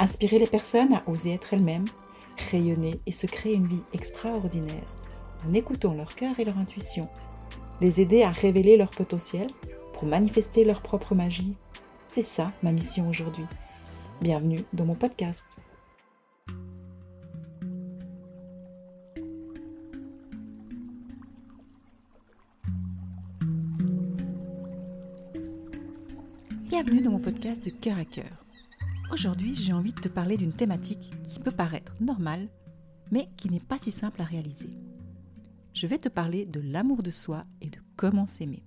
Inspirer les personnes à oser être elles-mêmes, rayonner et se créer une vie extraordinaire en écoutant leur cœur et leur intuition. Les aider à révéler leur potentiel pour manifester leur propre magie. C'est ça ma mission aujourd'hui. Bienvenue dans mon podcast. Bienvenue dans mon podcast de cœur à cœur. Aujourd'hui, j'ai envie de te parler d'une thématique qui peut paraître normale, mais qui n'est pas si simple à réaliser. Je vais te parler de l'amour de soi et de comment s'aimer.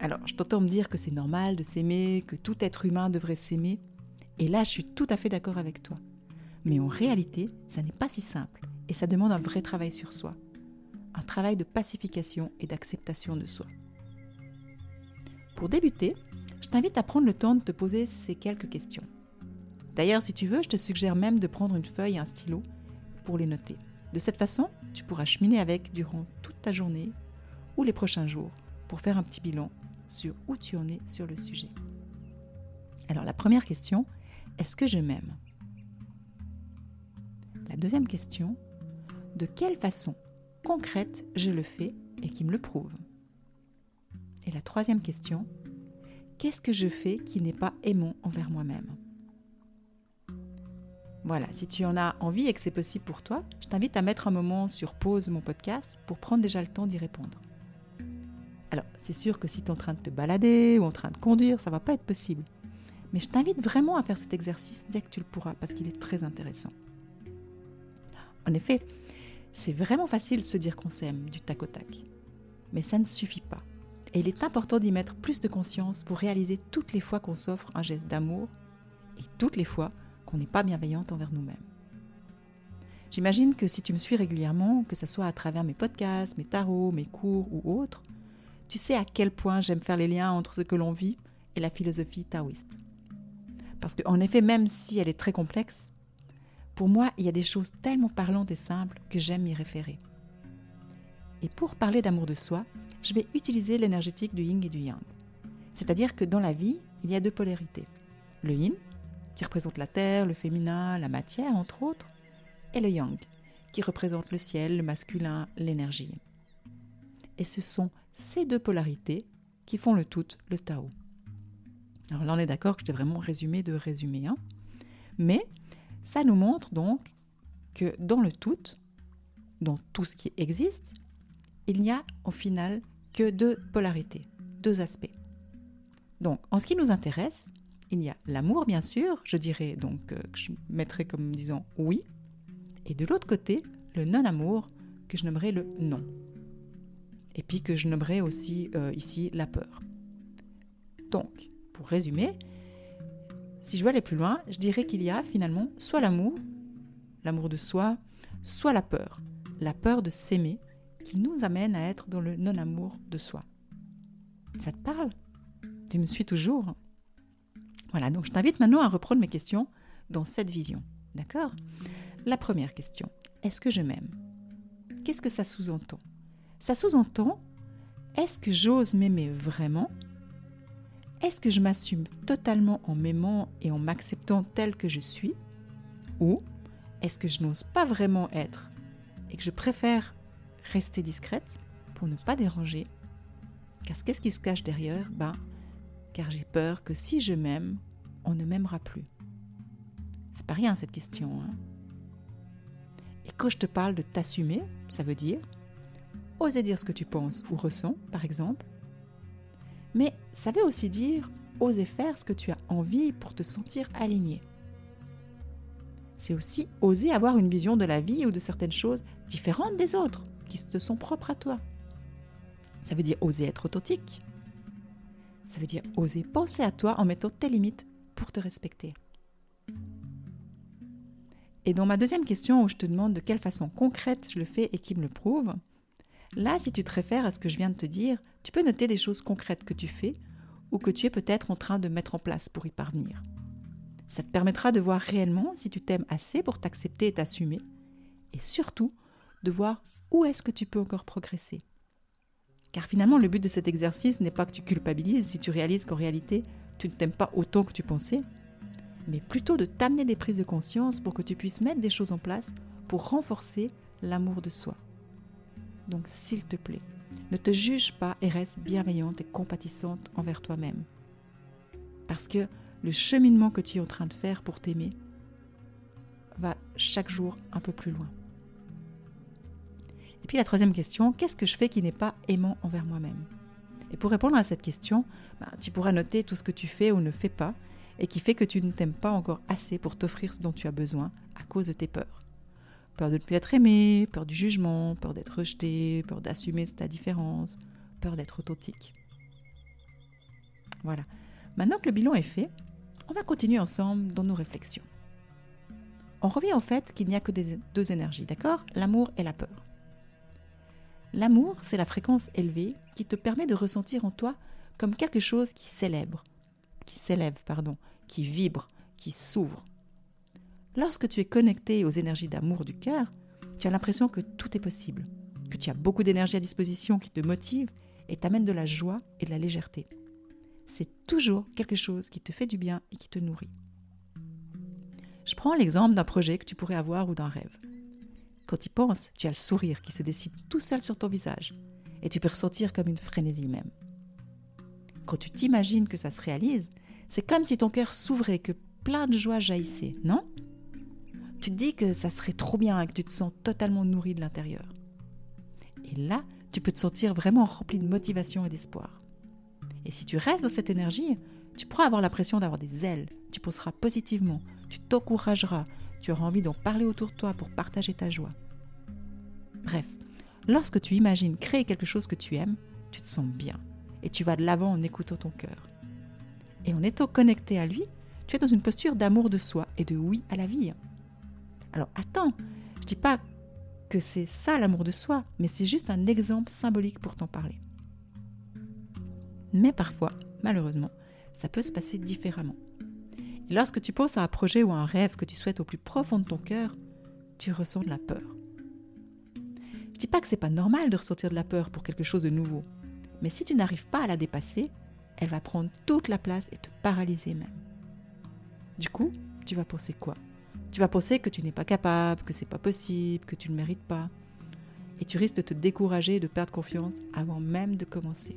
Alors, je t'entends me dire que c'est normal de s'aimer, que tout être humain devrait s'aimer, et là, je suis tout à fait d'accord avec toi. Mais en réalité, ça n'est pas si simple, et ça demande un vrai travail sur soi. Un travail de pacification et d'acceptation de soi. Pour débuter, t'invite à prendre le temps de te poser ces quelques questions. D'ailleurs, si tu veux, je te suggère même de prendre une feuille et un stylo pour les noter. De cette façon, tu pourras cheminer avec durant toute ta journée ou les prochains jours pour faire un petit bilan sur où tu en es sur le sujet. Alors la première question, est-ce que je m'aime? La deuxième question, de quelle façon concrète je le fais et qui me le prouve? Et la troisième question, qu'est-ce que je fais qui n'est pas aimant envers moi-même Voilà, si tu en as envie et que c'est possible pour toi, je t'invite à mettre un moment sur pause mon podcast pour prendre déjà le temps d'y répondre. Alors, c'est sûr que si tu es en train de te balader ou en train de conduire, ça va pas être possible. Mais je t'invite vraiment à faire cet exercice dès que tu le pourras parce qu'il est très intéressant. En effet, c'est vraiment facile de se dire qu'on s'aime du tac au tac. Mais ça ne suffit pas. Et il est important d'y mettre plus de conscience pour réaliser toutes les fois qu'on s'offre un geste d'amour et toutes les fois qu'on n'est pas bienveillante envers nous-mêmes. J'imagine que si tu me suis régulièrement, que ce soit à travers mes podcasts, mes tarots, mes cours ou autres, tu sais à quel point j'aime faire les liens entre ce que l'on vit et la philosophie taoïste. Parce qu'en effet, même si elle est très complexe, pour moi, il y a des choses tellement parlantes et simples que j'aime y référer. Et pour parler d'amour de soi, je vais utiliser l'énergétique du yin et du yang. C'est-à-dire que dans la vie, il y a deux polarités. Le yin, qui représente la terre, le féminin, la matière, entre autres, et le yang, qui représente le ciel, le masculin, l'énergie. Et ce sont ces deux polarités qui font le tout, le Tao. Alors là, on est d'accord que je t'ai vraiment résumé de résumé. Hein Mais ça nous montre donc que dans le tout, dans tout ce qui existe, il n'y a au final que deux polarités, deux aspects. Donc, en ce qui nous intéresse, il y a l'amour, bien sûr, je dirais donc euh, que je mettrais comme disant oui, et de l'autre côté, le non-amour, que je nommerais le non. Et puis que je nommerais aussi euh, ici la peur. Donc, pour résumer, si je veux aller plus loin, je dirais qu'il y a finalement soit l'amour, l'amour de soi, soit la peur, la peur de s'aimer, qui nous amène à être dans le non-amour de soi. Ça te parle? Tu me suis toujours. Voilà, donc je t'invite maintenant à reprendre mes questions dans cette vision. D'accord? La première question, est-ce que je m'aime? Qu'est-ce que ça sous-entend? Ça sous-entend, est-ce que j'ose m'aimer vraiment? Est-ce que je m'assume totalement en m'aimant et en m'acceptant tel que je suis? Ou est-ce que je n'ose pas vraiment être et que je préfère rester discrète pour ne pas déranger. Car qu'est-ce qui se cache derrière? Ben, car j'ai peur que si je m'aime, on ne m'aimera plus. C'est pas rien cette question. Hein Et quand je te parle de t'assumer, ça veut dire oser dire ce que tu penses ou ressens, par exemple. Mais ça veut aussi dire oser faire ce que tu as envie pour te sentir aligné. C'est aussi oser avoir une vision de la vie ou de certaines choses différentes des autres qui te sont propres à toi. Ça veut dire oser être authentique. Ça veut dire oser penser à toi en mettant tes limites pour te respecter. Et dans ma deuxième question où je te demande de quelle façon concrète je le fais et qui me le prouve, là, si tu te réfères à ce que je viens de te dire, tu peux noter des choses concrètes que tu fais ou que tu es peut-être en train de mettre en place pour y parvenir. Ça te permettra de voir réellement si tu t'aimes assez pour t'accepter et t'assumer, et surtout de voir où est-ce que tu peux encore progresser? Car finalement, le but de cet exercice n'est pas que tu culpabilises si tu réalises qu'en réalité, tu ne t'aimes pas autant que tu pensais, mais plutôt de t'amener des prises de conscience pour que tu puisses mettre des choses en place pour renforcer l'amour de soi. Donc s'il te plaît, ne te juge pas et reste bienveillante et compatissante envers toi-même. Parce que le cheminement que tu es en train de faire pour t'aimer va chaque jour un peu plus loin. Et puis la troisième question, qu'est-ce que je fais qui n'est pas aimant envers moi-même? Et pour répondre à cette question, ben, tu pourras noter tout ce que tu fais ou ne fais pas et qui fait que tu ne t'aimes pas encore assez pour t'offrir ce dont tu as besoin à cause de tes peurs. Peur de ne plus être aimé, peur du jugement, peur d'être rejeté, peur d'assumer ta différence, peur d'être authentique. Voilà. Maintenant que le bilan est fait, on va continuer ensemble dans nos réflexions. On revient au fait qu'il n'y a que deux énergies, d'accord? L'amour et la peur. L'amour, c'est la fréquence élevée qui te permet de ressentir en toi comme quelque chose qui célèbre, qui s'élève, pardon, qui vibre, qui s'ouvre. Lorsque tu es connecté aux énergies d'amour du cœur, tu as l'impression que tout est possible, que tu as beaucoup d'énergie à disposition qui te motive et t'amène de la joie et de la légèreté. C'est toujours quelque chose qui te fait du bien et qui te nourrit. Je prends l'exemple d'un projet que tu pourrais avoir ou d'un rêve. Quand tu y penses, tu as le sourire qui se dessine tout seul sur ton visage et tu peux ressentir comme une frénésie même. Quand tu t'imagines que ça se réalise, c'est comme si ton cœur s'ouvrait, que plein de joie jaillissait, non? Tu te dis que ça serait trop bien que tu te sens totalement nourri de l'intérieur. Et là, tu peux te sentir vraiment rempli de motivation et d'espoir. Et si tu restes dans cette énergie, tu pourras avoir l'impression d'avoir des ailes, tu penseras positivement, tu t'encourageras, tu auras envie d'en parler autour de toi pour partager ta joie. Bref, lorsque tu imagines créer quelque chose que tu aimes, tu te sens bien et tu vas de l'avant en écoutant ton cœur. Et en étant connecté à lui, tu es dans une posture d'amour de soi et de oui à la vie. Alors attends, je dis pas que c'est ça l'amour de soi, mais c'est juste un exemple symbolique pour t'en parler. Mais parfois, malheureusement, ça peut se passer différemment. Et lorsque tu penses à un projet ou à un rêve que tu souhaites au plus profond de ton cœur, tu ressens de la peur. Je dis pas que c'est pas normal de ressentir de la peur pour quelque chose de nouveau, mais si tu n'arrives pas à la dépasser, elle va prendre toute la place et te paralyser même. Du coup, tu vas penser quoi? Tu vas penser que tu n'es pas capable, que c'est pas possible, que tu ne mérites pas. Et tu risques de te décourager et de perdre confiance avant même de commencer.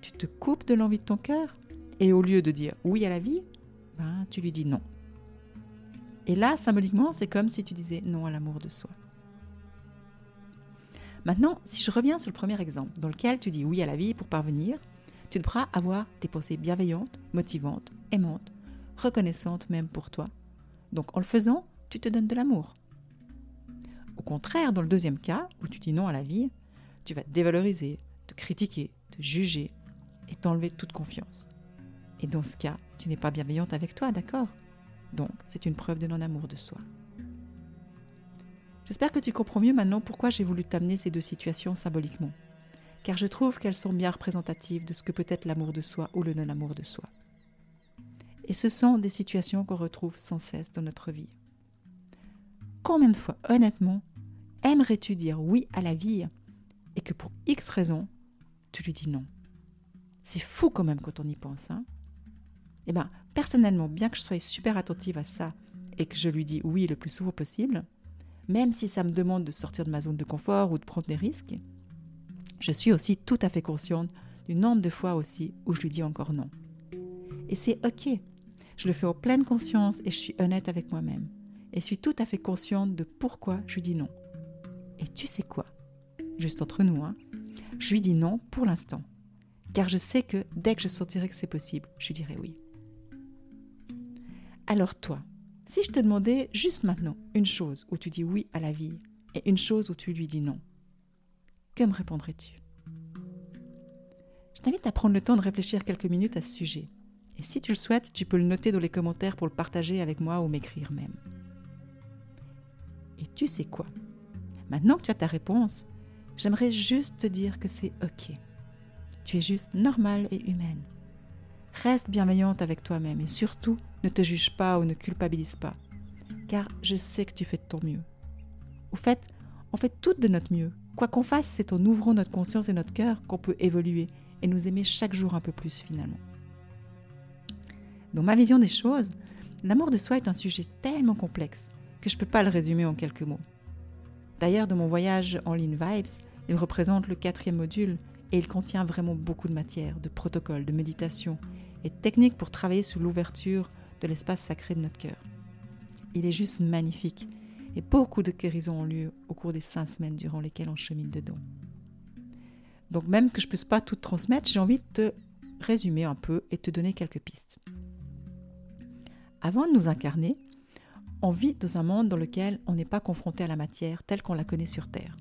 Tu te coupes de l'envie de ton cœur et au lieu de dire oui à la vie, ben, tu lui dis non. Et là, symboliquement, c'est comme si tu disais non à l'amour de soi. Maintenant, si je reviens sur le premier exemple, dans lequel tu dis oui à la vie pour parvenir, tu devras avoir des pensées bienveillantes, motivantes, aimantes, reconnaissantes même pour toi. Donc en le faisant, tu te donnes de l'amour. Au contraire, dans le deuxième cas, où tu dis non à la vie, tu vas te dévaloriser, te critiquer, te juger et t'enlever toute confiance. Et dans ce cas, tu n'es pas bienveillante avec toi, d'accord? Donc c'est une preuve de non-amour de soi. J'espère que tu comprends mieux maintenant pourquoi j'ai voulu t'amener ces deux situations symboliquement, car je trouve qu'elles sont bien représentatives de ce que peut être l'amour de soi ou le non-amour de soi. Et ce sont des situations qu'on retrouve sans cesse dans notre vie. Combien de fois, honnêtement, aimerais-tu dire oui à la vie et que pour X raisons, tu lui dis non? C'est fou quand même quand on y pense. Hein eh bien, personnellement, bien que je sois super attentive à ça et que je lui dis oui le plus souvent possible, même si ça me demande de sortir de ma zone de confort ou de prendre des risques, je suis aussi tout à fait consciente du nombre de fois aussi où je lui dis encore non. Et c'est ok. Je le fais en pleine conscience et je suis honnête avec moi-même. Et suis tout à fait consciente de pourquoi je lui dis non. Et tu sais quoi? Juste entre nous, hein Je lui dis non pour l'instant. Car je sais que dès que je sentirai que c'est possible, je lui dirai oui. Alors toi, si je te demandais juste maintenant une chose où tu dis oui à la vie et une chose où tu lui dis non, que me répondrais-tu? Je t'invite à prendre le temps de réfléchir quelques minutes à ce sujet. Et si tu le souhaites, tu peux le noter dans les commentaires pour le partager avec moi ou m'écrire même. Et tu sais quoi? Maintenant que tu as ta réponse, j'aimerais juste te dire que c'est OK. Tu es juste normale et humaine. Reste bienveillante avec toi-même et surtout ne te juge pas ou ne culpabilise pas, car je sais que tu fais de ton mieux. Au fait, on fait tout de notre mieux. Quoi qu'on fasse, c'est en ouvrant notre conscience et notre cœur qu'on peut évoluer et nous aimer chaque jour un peu plus finalement. Dans ma vision des choses, l'amour de soi est un sujet tellement complexe que je ne peux pas le résumer en quelques mots. D'ailleurs, dans mon voyage en ligne Vibes, il représente le quatrième module et il contient vraiment beaucoup de matière, de protocoles, de méditation et techniques pour travailler sur l'ouverture de l'espace sacré de notre cœur. Il est juste magnifique et beaucoup de guérisons ont lieu au cours des cinq semaines durant lesquelles on chemine dedans. Donc même que je ne puisse pas tout transmettre, j'ai envie de te résumer un peu et te donner quelques pistes. Avant de nous incarner, on vit dans un monde dans lequel on n'est pas confronté à la matière telle qu'on la connaît sur Terre.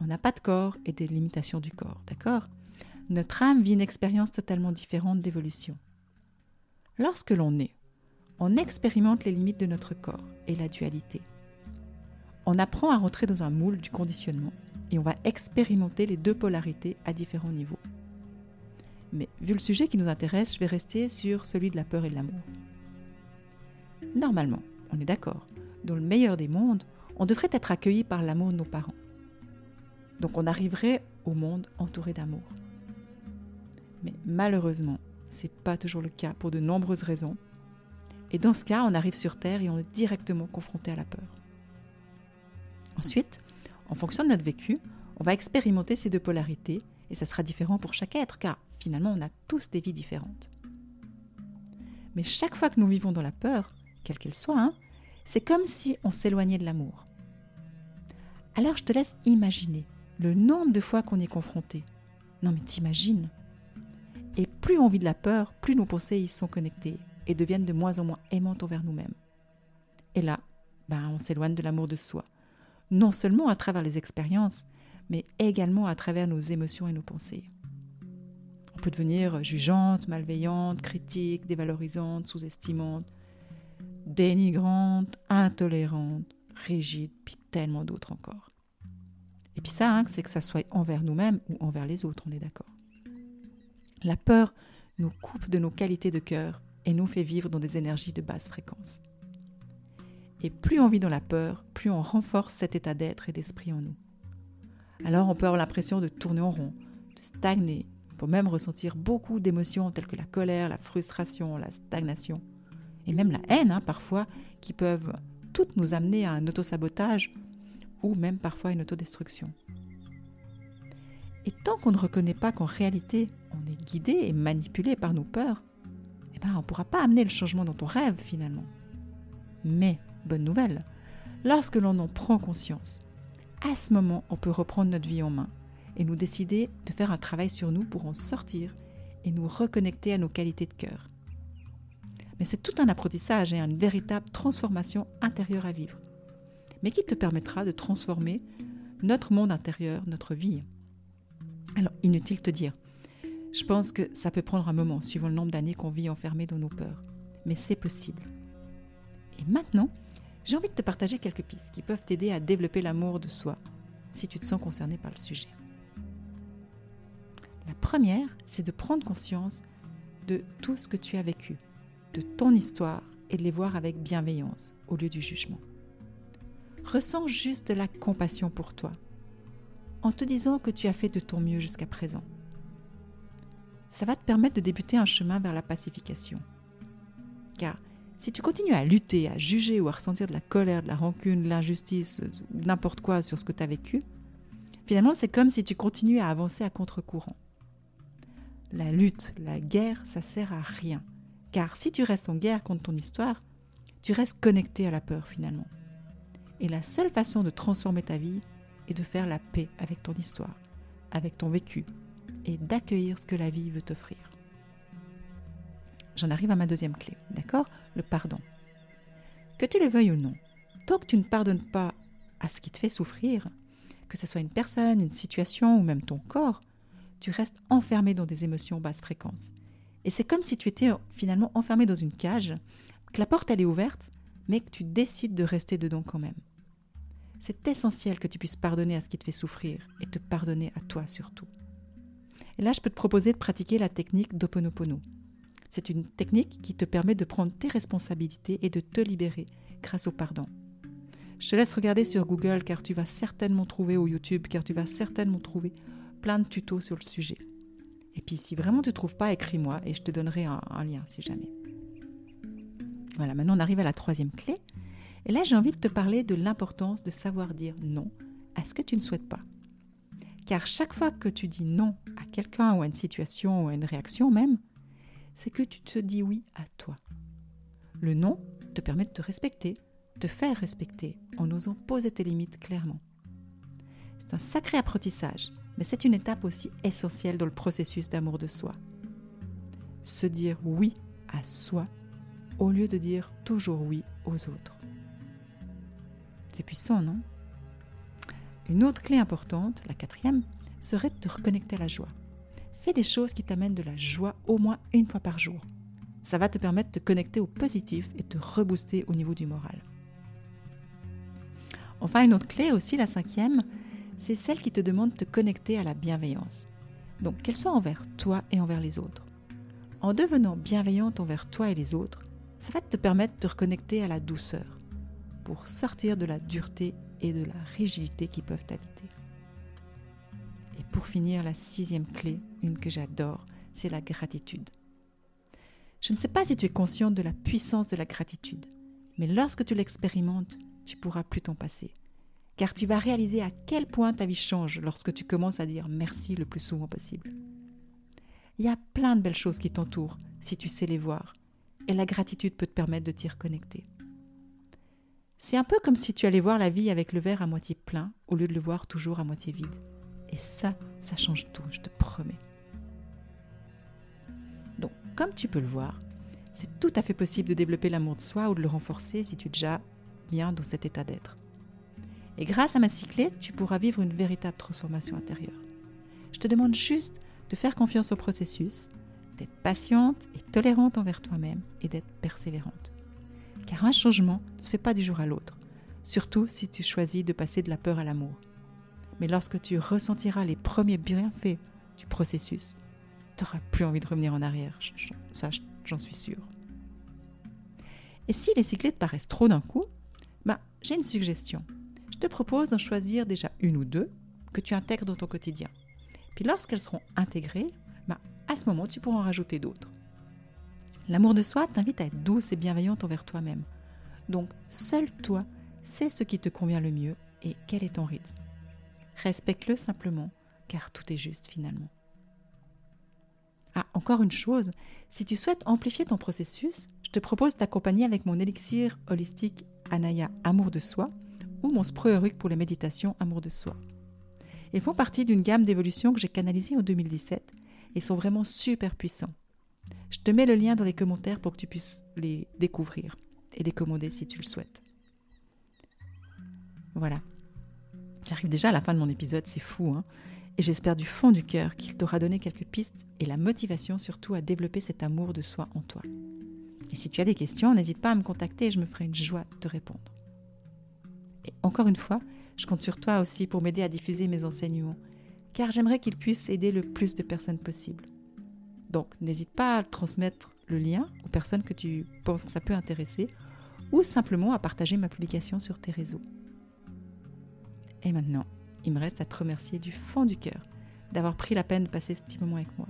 On n'a pas de corps et des limitations du corps, d'accord? Notre âme vit une expérience totalement différente d'évolution. Lorsque l'on naît, on expérimente les limites de notre corps et la dualité. On apprend à rentrer dans un moule du conditionnement et on va expérimenter les deux polarités à différents niveaux. Mais vu le sujet qui nous intéresse, je vais rester sur celui de la peur et de l'amour. Normalement, on est d'accord, dans le meilleur des mondes, on devrait être accueilli par l'amour de nos parents. Donc on arriverait au monde entouré d'amour. Mais malheureusement, ce n'est pas toujours le cas pour de nombreuses raisons. Et dans ce cas, on arrive sur Terre et on est directement confronté à la peur. Ensuite, en fonction de notre vécu, on va expérimenter ces deux polarités et ça sera différent pour chaque être car finalement on a tous des vies différentes. Mais chaque fois que nous vivons dans la peur, quelle qu'elle soit, hein, c'est comme si on s'éloignait de l'amour. Alors je te laisse imaginer le nombre de fois qu'on est confronté. Non mais t'imagines Et plus on vit de la peur, plus nos pensées y sont connectées et deviennent de moins en moins aimantes envers nous-mêmes. Et là, ben, on s'éloigne de l'amour de soi, non seulement à travers les expériences, mais également à travers nos émotions et nos pensées. On peut devenir jugeante, malveillante, critique, dévalorisante, sous-estimante, dénigrante, intolérante, rigide, puis tellement d'autres encore. Et puis ça, hein, c'est que ça soit envers nous-mêmes ou envers les autres, on est d'accord. La peur nous coupe de nos qualités de cœur et nous fait vivre dans des énergies de basse fréquence. Et plus on vit dans la peur, plus on renforce cet état d'être et d'esprit en nous. Alors on peut avoir l'impression de tourner en rond, de stagner, on peut même ressentir beaucoup d'émotions telles que la colère, la frustration, la stagnation et même la haine hein, parfois, qui peuvent toutes nous amener à un autosabotage ou même parfois une autodestruction. Et tant qu'on ne reconnaît pas qu'en réalité on est guidé et manipulé par nos peurs, eh ben, on ne pourra pas amener le changement dont on rêve finalement. Mais, bonne nouvelle, lorsque l'on en prend conscience, à ce moment on peut reprendre notre vie en main et nous décider de faire un travail sur nous pour en sortir et nous reconnecter à nos qualités de cœur mais c'est tout un apprentissage et une véritable transformation intérieure à vivre, mais qui te permettra de transformer notre monde intérieur, notre vie. Alors, inutile de te dire, je pense que ça peut prendre un moment, suivant le nombre d'années qu'on vit enfermé dans nos peurs, mais c'est possible. Et maintenant, j'ai envie de te partager quelques pistes qui peuvent t'aider à développer l'amour de soi, si tu te sens concerné par le sujet. La première, c'est de prendre conscience de tout ce que tu as vécu, de ton histoire et de les voir avec bienveillance au lieu du jugement. Ressens juste de la compassion pour toi en te disant que tu as fait de ton mieux jusqu'à présent. Ça va te permettre de débuter un chemin vers la pacification. Car si tu continues à lutter, à juger ou à ressentir de la colère, de la rancune, de l'injustice, n'importe quoi sur ce que tu as vécu, finalement c'est comme si tu continuais à avancer à contre-courant. La lutte, la guerre, ça sert à rien. Car si tu restes en guerre contre ton histoire, tu restes connecté à la peur finalement. Et la seule façon de transformer ta vie est de faire la paix avec ton histoire, avec ton vécu, et d'accueillir ce que la vie veut t'offrir. J'en arrive à ma deuxième clé, d'accord? Le pardon. Que tu le veuilles ou non, tant que tu ne pardonnes pas à ce qui te fait souffrir, que ce soit une personne, une situation ou même ton corps, tu restes enfermé dans des émotions basse fréquence et c'est comme si tu étais finalement enfermé dans une cage, que la porte elle est ouverte, mais que tu décides de rester dedans quand même. C'est essentiel que tu puisses pardonner à ce qui te fait souffrir et te pardonner à toi surtout. Et là, je peux te proposer de pratiquer la technique d'Oponopono. C'est une technique qui te permet de prendre tes responsabilités et de te libérer grâce au pardon. Je te laisse regarder sur Google car tu vas certainement trouver, ou YouTube car tu vas certainement trouver plein de tutos sur le sujet. Et puis si vraiment tu ne trouves pas, écris-moi et je te donnerai un, un lien si jamais. Voilà, maintenant on arrive à la troisième clé. Et là j'ai envie de te parler de l'importance de savoir dire non à ce que tu ne souhaites pas. Car chaque fois que tu dis non à quelqu'un ou à une situation ou à une réaction même, c'est que tu te dis oui à toi. Le non te permet de te respecter, te faire respecter en osant poser tes limites clairement. C'est un sacré apprentissage, mais c'est une étape aussi essentielle dans le processus d'amour de soi. Se dire oui à soi au lieu de dire toujours oui aux autres. C'est puissant, non? Une autre clé importante, la quatrième, serait de te reconnecter à la joie. Fais des choses qui t'amènent de la joie au moins une fois par jour. Ça va te permettre de te connecter au positif et te rebooster au niveau du moral. Enfin, une autre clé aussi, la cinquième, c'est celle qui te demande de te connecter à la bienveillance. Donc, qu'elle soit envers toi et envers les autres. En devenant bienveillante envers toi et les autres, ça va te permettre de te reconnecter à la douceur pour sortir de la dureté et de la rigidité qui peuvent t'habiter. Et pour finir, la sixième clé, une que j'adore, c'est la gratitude. Je ne sais pas si tu es consciente de la puissance de la gratitude, mais lorsque tu l'expérimentes, tu pourras plus t'en passer. Car tu vas réaliser à quel point ta vie change lorsque tu commences à dire merci le plus souvent possible. Il y a plein de belles choses qui t'entourent si tu sais les voir, et la gratitude peut te permettre de t'y reconnecter. C'est un peu comme si tu allais voir la vie avec le verre à moitié plein au lieu de le voir toujours à moitié vide. Et ça, ça change tout, je te promets. Donc, comme tu peux le voir, c'est tout à fait possible de développer l'amour de soi ou de le renforcer si tu es déjà bien dans cet état d'être. Et grâce à ma cyclette, tu pourras vivre une véritable transformation intérieure. Je te demande juste de faire confiance au processus, d'être patiente et tolérante envers toi-même et d'être persévérante. Car un changement ne se fait pas du jour à l'autre, surtout si tu choisis de passer de la peur à l'amour. Mais lorsque tu ressentiras les premiers bienfaits du processus, tu n'auras plus envie de revenir en arrière, ça j'en suis sûre. Et si les cyclettes paraissent trop d'un coup, bah, j'ai une suggestion. Je te propose d'en choisir déjà une ou deux que tu intègres dans ton quotidien. Puis lorsqu'elles seront intégrées, bah, à ce moment, tu pourras en rajouter d'autres. L'amour de soi t'invite à être douce et bienveillante envers toi-même. Donc, seul toi sais ce qui te convient le mieux et quel est ton rythme. Respecte-le simplement, car tout est juste finalement. Ah, encore une chose, si tu souhaites amplifier ton processus, je te propose d'accompagner avec mon élixir holistique Anaya Amour de soi ou mon Sproeruc pour les méditations Amour de soi. Ils font partie d'une gamme d'évolutions que j'ai canalisées en 2017 et sont vraiment super puissants. Je te mets le lien dans les commentaires pour que tu puisses les découvrir et les commander si tu le souhaites. Voilà. J'arrive déjà à la fin de mon épisode, c'est fou, hein et j'espère du fond du cœur qu'il t'aura donné quelques pistes et la motivation surtout à développer cet amour de soi en toi. Et si tu as des questions, n'hésite pas à me contacter et je me ferai une joie de te répondre. Et encore une fois, je compte sur toi aussi pour m'aider à diffuser mes enseignements, car j'aimerais qu'ils puissent aider le plus de personnes possible. Donc n'hésite pas à transmettre le lien aux personnes que tu penses que ça peut intéresser, ou simplement à partager ma publication sur tes réseaux. Et maintenant, il me reste à te remercier du fond du cœur d'avoir pris la peine de passer ce petit moment avec moi.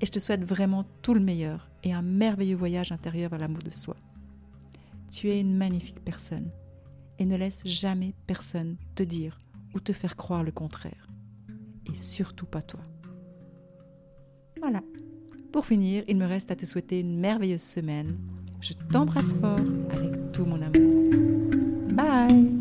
Et je te souhaite vraiment tout le meilleur et un merveilleux voyage intérieur vers l'amour de soi. Tu es une magnifique personne et ne laisse jamais personne te dire ou te faire croire le contraire. Et surtout pas toi. Voilà. Pour finir, il me reste à te souhaiter une merveilleuse semaine. Je t'embrasse fort avec tout mon amour. Bye